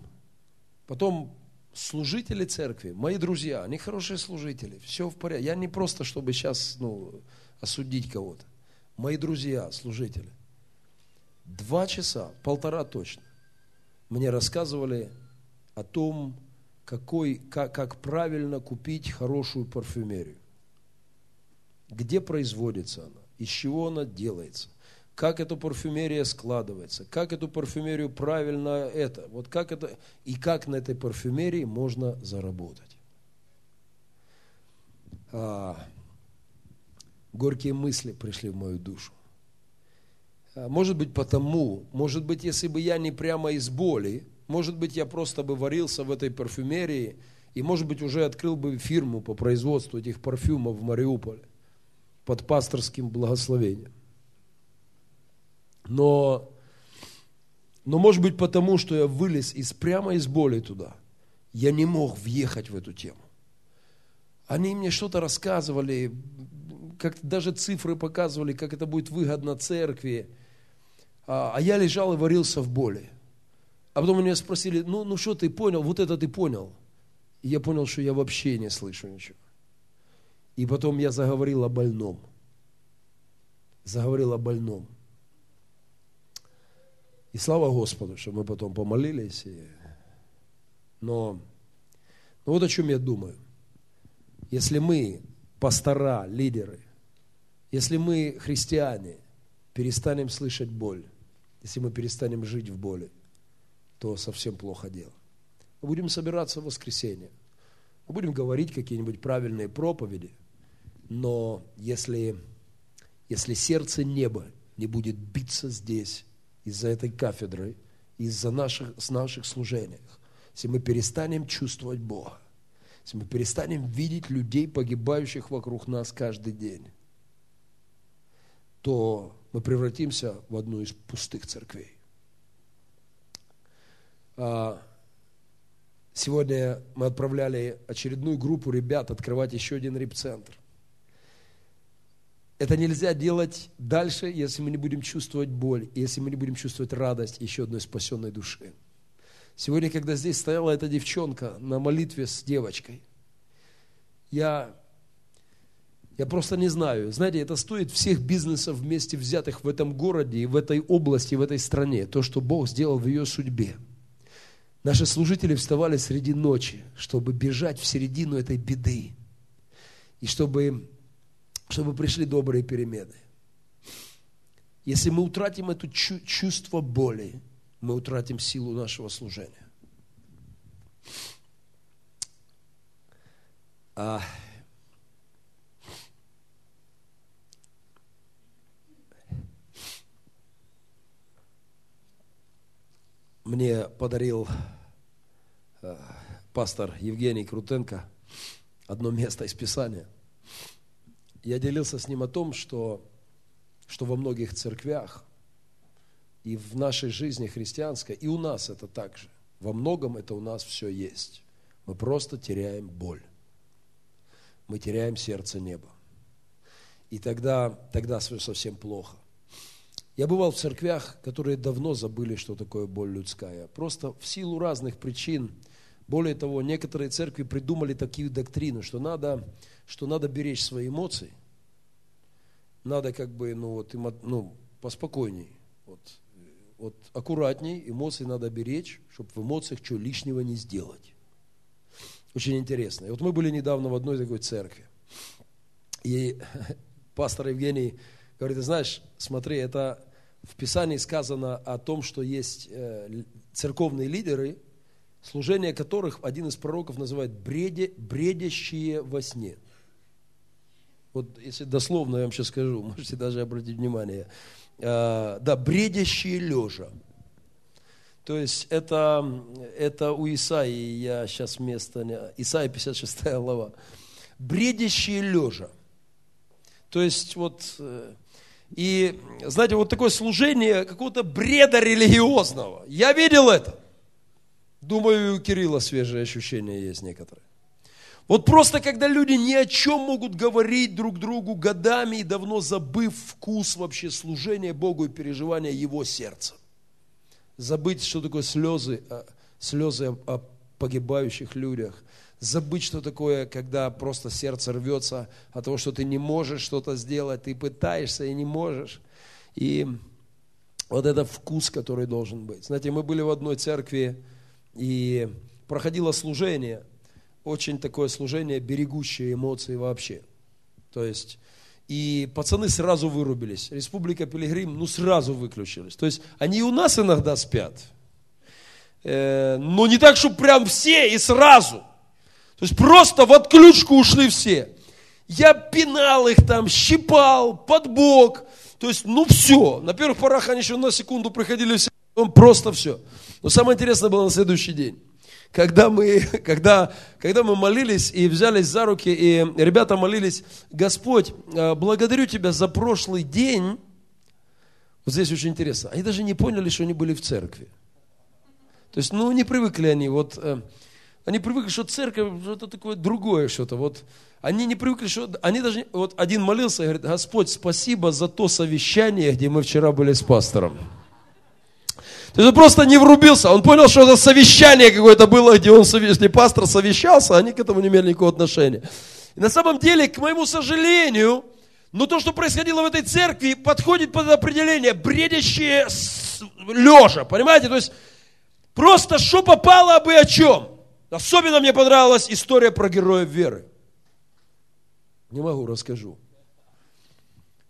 потом служители церкви, мои друзья, они хорошие служители, все в порядке. Я не просто, чтобы сейчас ну, осудить кого-то. Мои друзья, служители. Два часа, полтора точно, мне рассказывали о том, какой, как, как правильно купить хорошую парфюмерию. Где производится она, из чего она делается, как эта парфюмерия складывается, как эту парфюмерию правильно это, вот как это, и как на этой парфюмерии можно заработать. А, горькие мысли пришли в мою душу. А, может быть потому, может быть, если бы я не прямо из боли, может быть, я просто бы варился в этой парфюмерии, и, может быть, уже открыл бы фирму по производству этих парфюмов в Мариуполе под пасторским благословением. Но, но может быть потому, что я вылез из, прямо из боли туда, я не мог въехать в эту тему. Они мне что-то рассказывали, как даже цифры показывали, как это будет выгодно церкви, а, а я лежал и варился в боли. А потом меня спросили, ну, ну что ты понял, вот это ты понял. И я понял, что я вообще не слышу ничего. И потом я заговорил о больном. Заговорил о больном. И слава Господу, что мы потом помолились. И... Но, но вот о чем я думаю. Если мы, пастора, лидеры, если мы, христиане, перестанем слышать боль, если мы перестанем жить в боли, то совсем плохо дело. Мы будем собираться в воскресенье. Мы будем говорить какие-нибудь правильные проповеди, но если, если сердце неба не будет биться здесь, из-за этой кафедры, из-за наших, с наших служений, если мы перестанем чувствовать Бога, если мы перестанем видеть людей, погибающих вокруг нас каждый день, то мы превратимся в одну из пустых церквей. А, сегодня мы отправляли очередную группу ребят открывать еще один рип-центр. Это нельзя делать дальше, если мы не будем чувствовать боль, если мы не будем чувствовать радость еще одной спасенной души. Сегодня, когда здесь стояла эта девчонка на молитве с девочкой, я, я просто не знаю. Знаете, это стоит всех бизнесов вместе взятых в этом городе, в этой области, в этой стране, то, что Бог сделал в ее судьбе – Наши служители вставали среди ночи, чтобы бежать в середину этой беды. И чтобы, чтобы пришли добрые перемены. Если мы утратим это чувство боли, мы утратим силу нашего служения. А, мне подарил э, пастор Евгений Крутенко одно место из Писания. Я делился с ним о том, что, что во многих церквях и в нашей жизни христианской, и у нас это также, во многом это у нас все есть. Мы просто теряем боль. Мы теряем сердце неба. И тогда, тогда все совсем плохо. Я бывал в церквях, которые давно забыли, что такое боль людская. Просто в силу разных причин. Более того, некоторые церкви придумали такие доктрины, что надо, что надо беречь свои эмоции. Надо как бы, ну вот, ну, поспокойней. Вот, вот аккуратней, эмоции надо беречь, чтобы в эмоциях что лишнего не сделать. Очень интересно. И вот мы были недавно в одной такой церкви. И пастор Евгений Говорит, знаешь, смотри, это в Писании сказано о том, что есть э, церковные лидеры, служение которых один из пророков называет бреде, бредящие во сне. Вот если дословно я вам сейчас скажу, можете даже обратить внимание. Э, да, бредящие лежа. То есть это, это у Исаии, я сейчас место, Исаия 56 глава. Бредящие лежа. То есть вот э, и, знаете, вот такое служение какого-то бреда религиозного. Я видел это. Думаю, у Кирилла свежие ощущения есть некоторые. Вот просто когда люди ни о чем могут говорить друг другу годами и давно забыв вкус вообще служения Богу и переживания Его сердца. Забыть, что такое слезы, а, слезы о погибающих людях – забыть, что такое, когда просто сердце рвется от того, что ты не можешь что-то сделать, ты пытаешься и не можешь. И вот это вкус, который должен быть. Знаете, мы были в одной церкви, и проходило служение, очень такое служение, берегущее эмоции вообще. То есть, и пацаны сразу вырубились. Республика Пилигрим, ну, сразу выключились. То есть, они и у нас иногда спят. Э, но не так, что прям все и сразу – то есть просто в отключку ушли все. Я пинал их там, щипал, под бок. То есть, ну все. На первых порах они еще на секунду приходили все, потом просто все. Но самое интересное было на следующий день. Когда мы, когда, когда мы молились и взялись за руки, и ребята молились, Господь, э, благодарю Тебя за прошлый день. Вот здесь очень интересно. Они даже не поняли, что они были в церкви. То есть, ну, не привыкли они. Вот э, они привыкли, что церковь что-то такое другое что-то. Вот они не привыкли, что они даже вот один молился и говорит: Господь, спасибо за то совещание, где мы вчера были с пастором. То есть он просто не врубился, он понял, что это совещание какое-то было, где он, где пастор совещался, а они к этому не имели никакого отношения. И на самом деле, к моему сожалению, но то, что происходило в этой церкви, подходит под определение бредящие лежа, понимаете? То есть просто что попало бы о чем. Особенно мне понравилась история про героев веры. Не могу, расскажу.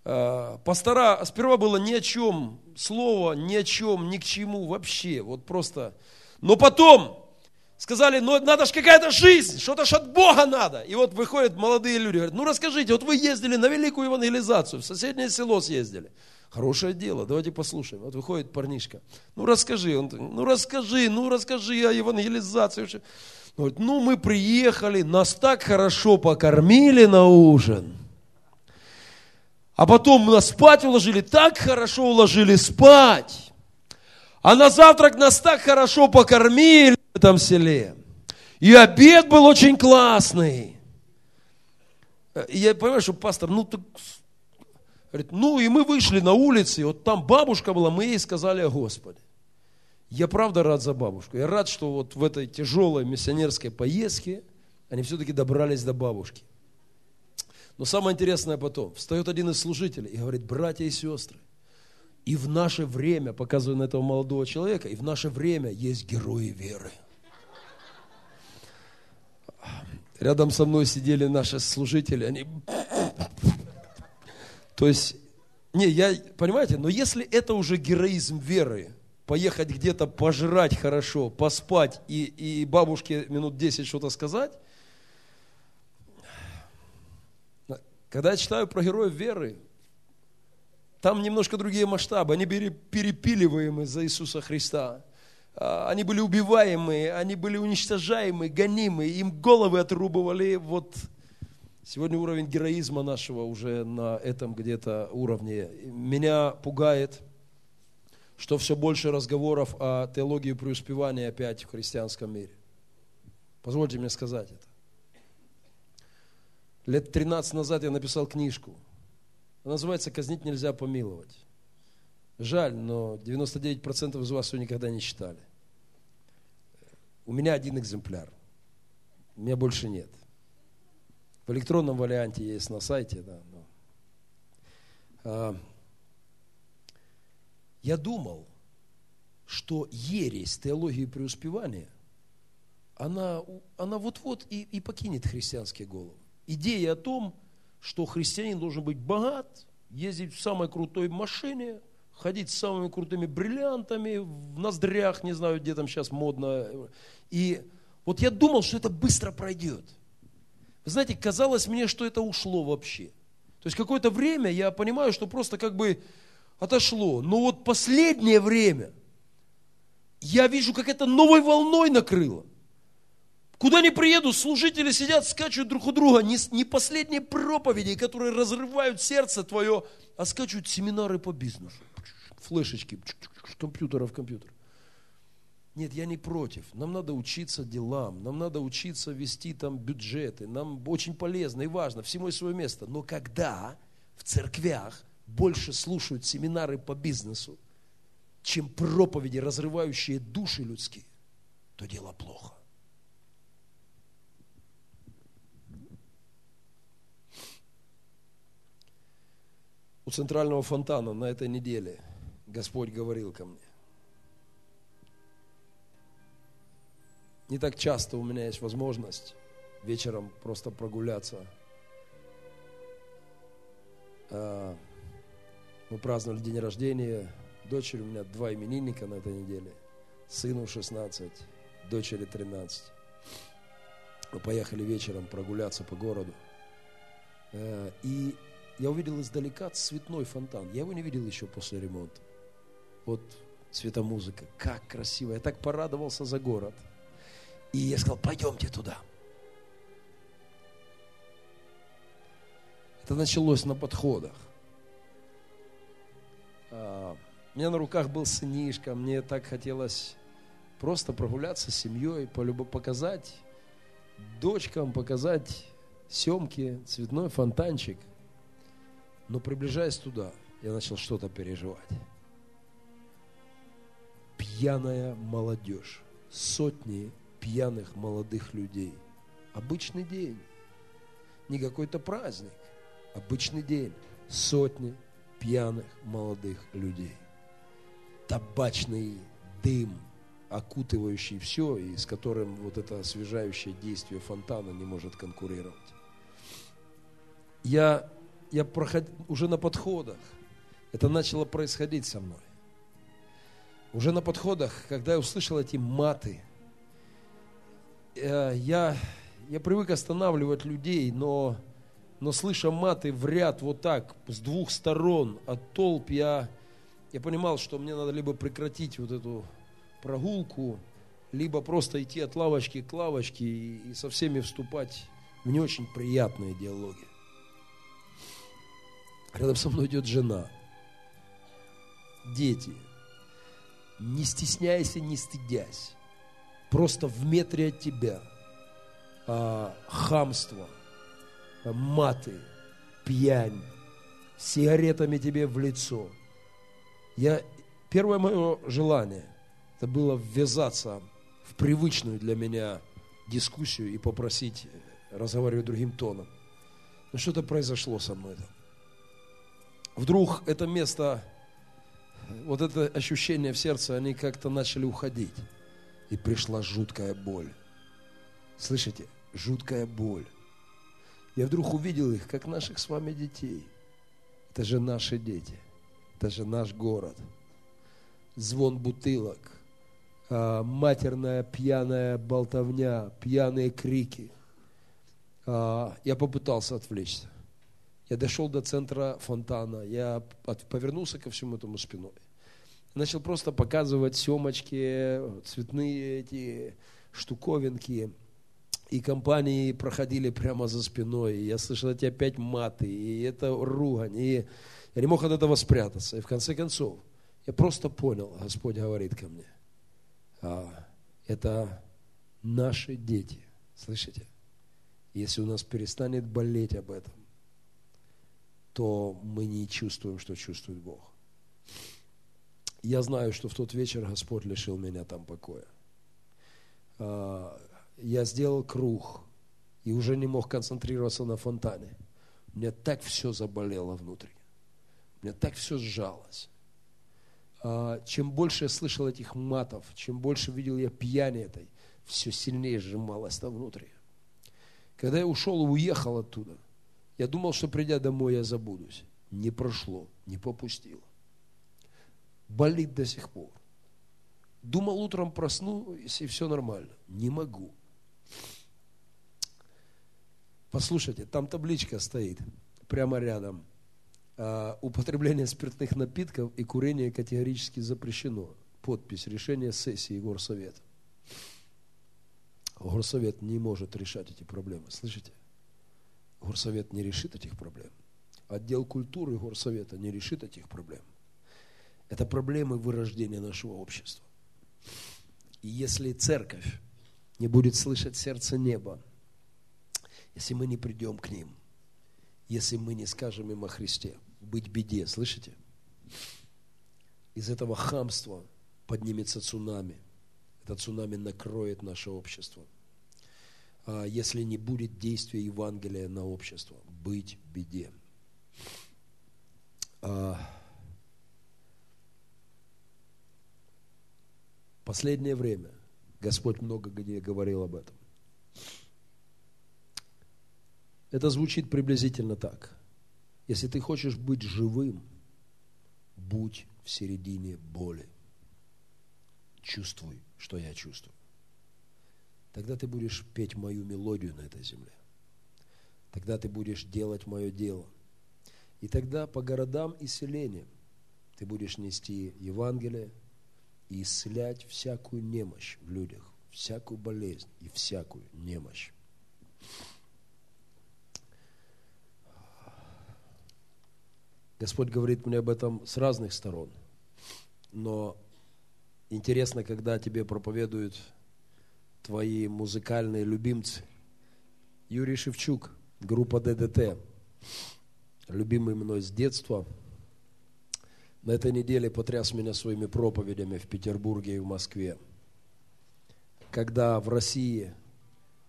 А, пастора, сперва было ни о чем, слово ни о чем, ни к чему вообще, вот просто. Но потом сказали, ну надо же какая-то жизнь, что-то ж от Бога надо. И вот выходят молодые люди, говорят, ну расскажите, вот вы ездили на великую евангелизацию, в соседнее село съездили. Хорошее дело, давайте послушаем. Вот выходит парнишка. Ну расскажи, он, ну расскажи, ну расскажи о евангелизации. Он говорит, ну мы приехали, нас так хорошо покормили на ужин. А потом нас спать уложили, так хорошо уложили спать. А на завтрак нас так хорошо покормили в этом селе. И обед был очень классный. И я понимаю, что пастор, ну так Говорит, ну и мы вышли на улицу, и вот там бабушка была, мы ей сказали о Господе. Я правда рад за бабушку. Я рад, что вот в этой тяжелой миссионерской поездке они все-таки добрались до бабушки. Но самое интересное потом, встает один из служителей и говорит, братья и сестры, и в наше время, показывая на этого молодого человека, и в наше время есть герои веры. Рядом со мной сидели наши служители, они то есть, не, я, понимаете, но если это уже героизм веры, поехать где-то пожрать хорошо, поспать и, и бабушке минут 10 что-то сказать, когда я читаю про героев веры, там немножко другие масштабы, они были перепиливаемы за Иисуса Христа. А, они были убиваемы, они были уничтожаемы, гонимы, им головы отрубывали. Вот сегодня уровень героизма нашего уже на этом где-то уровне. Меня пугает, что все больше разговоров о теологии преуспевания опять в христианском мире. Позвольте мне сказать это. Лет 13 назад я написал книжку. Она называется «Казнить нельзя помиловать». Жаль, но 99% из вас ее никогда не читали. У меня один экземпляр. У меня больше нет. В электронном варианте есть на сайте, да. А, я думал, что ересь теологии преуспевания, она, она вот-вот и, и покинет христианские головы. Идея о том, что христианин должен быть богат, ездить в самой крутой машине – ходить с самыми крутыми бриллиантами в ноздрях, не знаю, где там сейчас модно. И вот я думал, что это быстро пройдет. Вы знаете, казалось мне, что это ушло вообще. То есть какое-то время я понимаю, что просто как бы отошло. Но вот последнее время я вижу, как это новой волной накрыло. Куда ни приеду, служители сидят, скачут друг у друга. Не, не последние проповеди, которые разрывают сердце твое, а скачут семинары по бизнесу флешечки, компьютера в компьютер. Нет, я не против. Нам надо учиться делам, нам надо учиться вести там бюджеты, нам очень полезно и важно, всему свое место. Но когда в церквях больше слушают семинары по бизнесу, чем проповеди, разрывающие души людские, то дело плохо. У центрального фонтана на этой неделе – Господь говорил ко мне. Не так часто у меня есть возможность вечером просто прогуляться. А, мы праздновали день рождения дочери, у меня два именинника на этой неделе. Сыну 16, дочери 13. Мы поехали вечером прогуляться по городу. А, и я увидел издалека цветной фонтан. Я его не видел еще после ремонта вот цветомузыка, как красиво. Я так порадовался за город. И я сказал, пойдемте туда. Это началось на подходах. А, у меня на руках был сынишка, мне так хотелось просто прогуляться с семьей, показать дочкам, показать съемки, цветной фонтанчик. Но приближаясь туда, я начал что-то переживать пьяная молодежь, сотни пьяных молодых людей. Обычный день, не какой-то праздник, обычный день, сотни пьяных молодых людей. Табачный дым, окутывающий все, и с которым вот это освежающее действие фонтана не может конкурировать. Я, я проход... уже на подходах, это начало происходить со мной уже на подходах, когда я услышал эти маты, э, я, я привык останавливать людей, но, но слыша маты в ряд вот так, с двух сторон от толп, я, я понимал, что мне надо либо прекратить вот эту прогулку, либо просто идти от лавочки к лавочке и, и со всеми вступать в не очень приятные диалоги. Рядом со мной идет жена, дети – не стесняйся, не стыдясь. Просто в метре от тебя а, хамство, маты, пьянь, сигаретами тебе в лицо. Я, первое мое желание, это было ввязаться в привычную для меня дискуссию и попросить разговаривать другим тоном. Но что-то произошло со мной там. Вдруг это место вот это ощущение в сердце, они как-то начали уходить. И пришла жуткая боль. Слышите? жуткая боль. Я вдруг увидел их, как наших с вами детей. Это же наши дети. Это же наш город. Звон бутылок, а, матерная пьяная болтовня, пьяные крики. А, я попытался отвлечься. Я дошел до центра фонтана, я повернулся ко всему этому спиной. Начал просто показывать семочки, цветные эти штуковинки. И компании проходили прямо за спиной. И я слышал эти опять маты, и это ругань. И я не мог от этого спрятаться. И в конце концов, я просто понял, Господь говорит ко мне, а, это наши дети. Слышите? Если у нас перестанет болеть об этом, то мы не чувствуем, что чувствует Бог. Я знаю, что в тот вечер Господь лишил меня там покоя. А, я сделал круг и уже не мог концентрироваться на фонтане. Мне так все заболело внутри. Мне так все сжалось. А, чем больше я слышал этих матов, чем больше видел я пьяни этой, все сильнее сжималось там внутри. Когда я ушел и уехал оттуда, я думал, что придя домой, я забудусь. Не прошло, не попустило. Болит до сих пор. Думал, утром проснусь, и все нормально. Не могу. Послушайте, там табличка стоит прямо рядом. А, употребление спиртных напитков и курение категорически запрещено. Подпись решения сессии Горсовета. Горсовет не может решать эти проблемы. Слышите? Горсовет не решит этих проблем. Отдел культуры Горсовета не решит этих проблем. Это проблемы вырождения нашего общества. И если церковь не будет слышать сердце неба, если мы не придем к ним, если мы не скажем им о Христе, быть беде, слышите? Из этого хамства поднимется цунами. Это цунами накроет наше общество. А если не будет действия Евангелия на общество, быть беде. Последнее время Господь много где говорил об этом. Это звучит приблизительно так. Если ты хочешь быть живым, будь в середине боли. Чувствуй, что я чувствую. Тогда ты будешь петь мою мелодию на этой земле. Тогда ты будешь делать мое дело. И тогда по городам и селениям ты будешь нести Евангелие и исцелять всякую немощь в людях, всякую болезнь и всякую немощь. Господь говорит мне об этом с разных сторон. Но интересно, когда тебе проповедуют твои музыкальные любимцы. Юрий Шевчук, группа ДДТ, любимый мной с детства. На этой неделе потряс меня своими проповедями в Петербурге и в Москве. Когда в России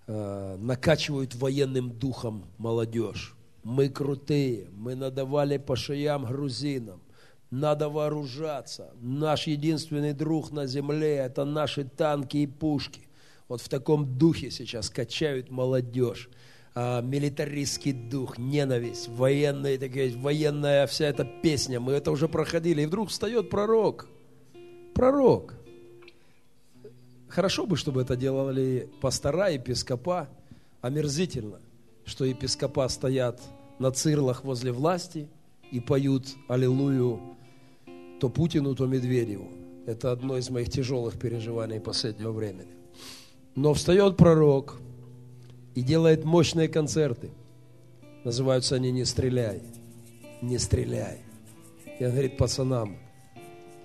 э, накачивают военным духом молодежь мы крутые, мы надавали по шеям грузинам, надо вооружаться. Наш единственный друг на земле – это наши танки и пушки. Вот в таком духе сейчас качают молодежь. А, милитаристский дух, ненависть, военная, такая, военная вся эта песня. Мы это уже проходили. И вдруг встает пророк. Пророк. Хорошо бы, чтобы это делали пастора, епископа. Омерзительно – что епископа стоят на цирлах возле власти и поют «Аллилуйю» то Путину, то Медведеву. Это одно из моих тяжелых переживаний последнего времени. Но встает пророк и делает мощные концерты. Называются они «Не стреляй». «Не стреляй». И он говорит пацанам,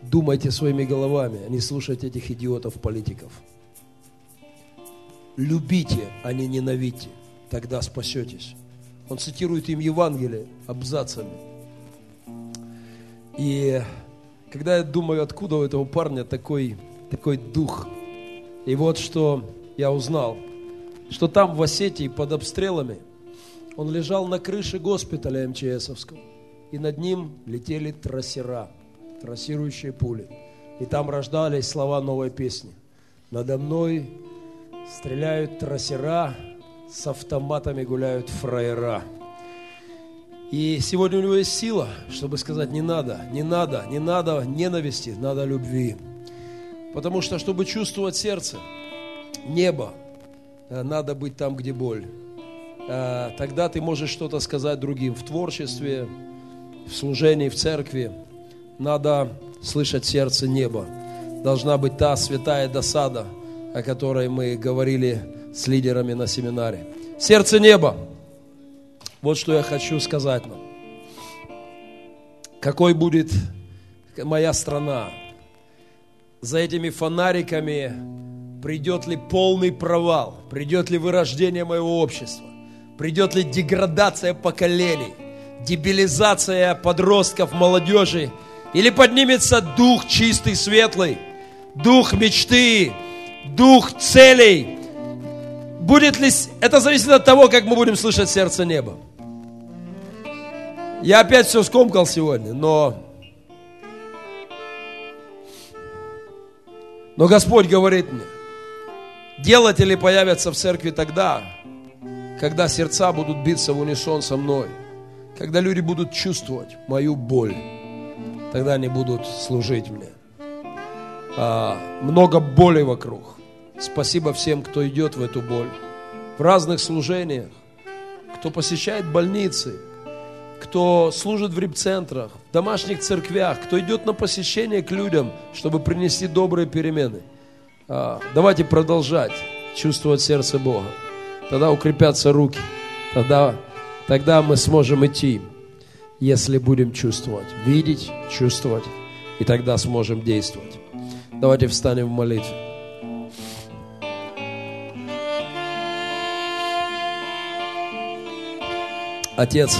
думайте своими головами, а не слушайте этих идиотов-политиков. Любите, а не ненавидьте тогда спасетесь. Он цитирует им Евангелие абзацами. И когда я думаю, откуда у этого парня такой, такой дух, и вот что я узнал, что там в Осетии под обстрелами он лежал на крыше госпиталя МЧСовского, и над ним летели трассера, трассирующие пули. И там рождались слова новой песни. Надо мной стреляют трассера, с автоматами гуляют фраера. И сегодня у него есть сила, чтобы сказать, не надо, не надо, не надо ненависти, надо любви. Потому что, чтобы чувствовать сердце, небо, надо быть там, где боль. Э, тогда ты можешь что-то сказать другим в творчестве, в служении, в церкви. Надо слышать сердце неба. Должна быть та святая досада, о которой мы говорили с лидерами на семинаре. Сердце неба. Вот что я хочу сказать нам. Какой будет моя страна? За этими фонариками придет ли полный провал? Придет ли вырождение моего общества? Придет ли деградация поколений? Дебилизация подростков, молодежи? Или поднимется дух чистый, светлый? Дух мечты, дух целей? Будет ли... Это зависит от того, как мы будем слышать сердце неба. Я опять все скомкал сегодня, но... Но Господь говорит мне, делатели появятся в церкви тогда, когда сердца будут биться в унисон со мной, когда люди будут чувствовать мою боль, тогда они будут служить мне. А, много боли вокруг. Спасибо всем, кто идет в эту боль. В разных служениях, кто посещает больницы, кто служит в репцентрах, в домашних церквях, кто идет на посещение к людям, чтобы принести добрые перемены. А, давайте продолжать чувствовать сердце Бога. Тогда укрепятся руки. Тогда, тогда мы сможем идти, если будем чувствовать, видеть, чувствовать. И тогда сможем действовать. Давайте встанем в молитве. Отец,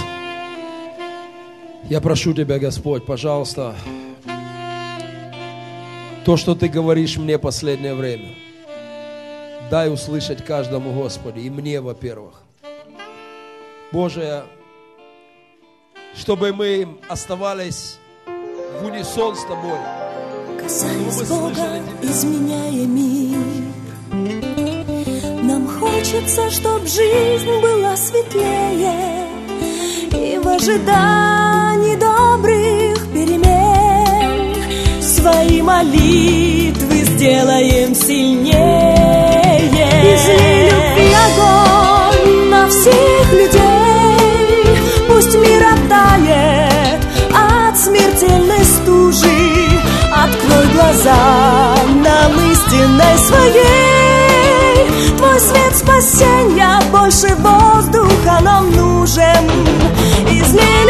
я прошу Тебя, Господь, пожалуйста, то, что Ты говоришь мне последнее время, дай услышать каждому, Господи, и мне, во-первых. Боже, чтобы мы оставались в унисон с Тобой. Касаясь Бога, изменяя мир, нам хочется, чтоб жизнь была светлее и в ожидании добрых Свои молитвы сделаем сильнее. Изли любви огонь на всех людей. Пусть мир оттает от смертельной стужи. Открой глаза нам истинной своей. Твой свет спасения больше воздуха нам нужен. Изли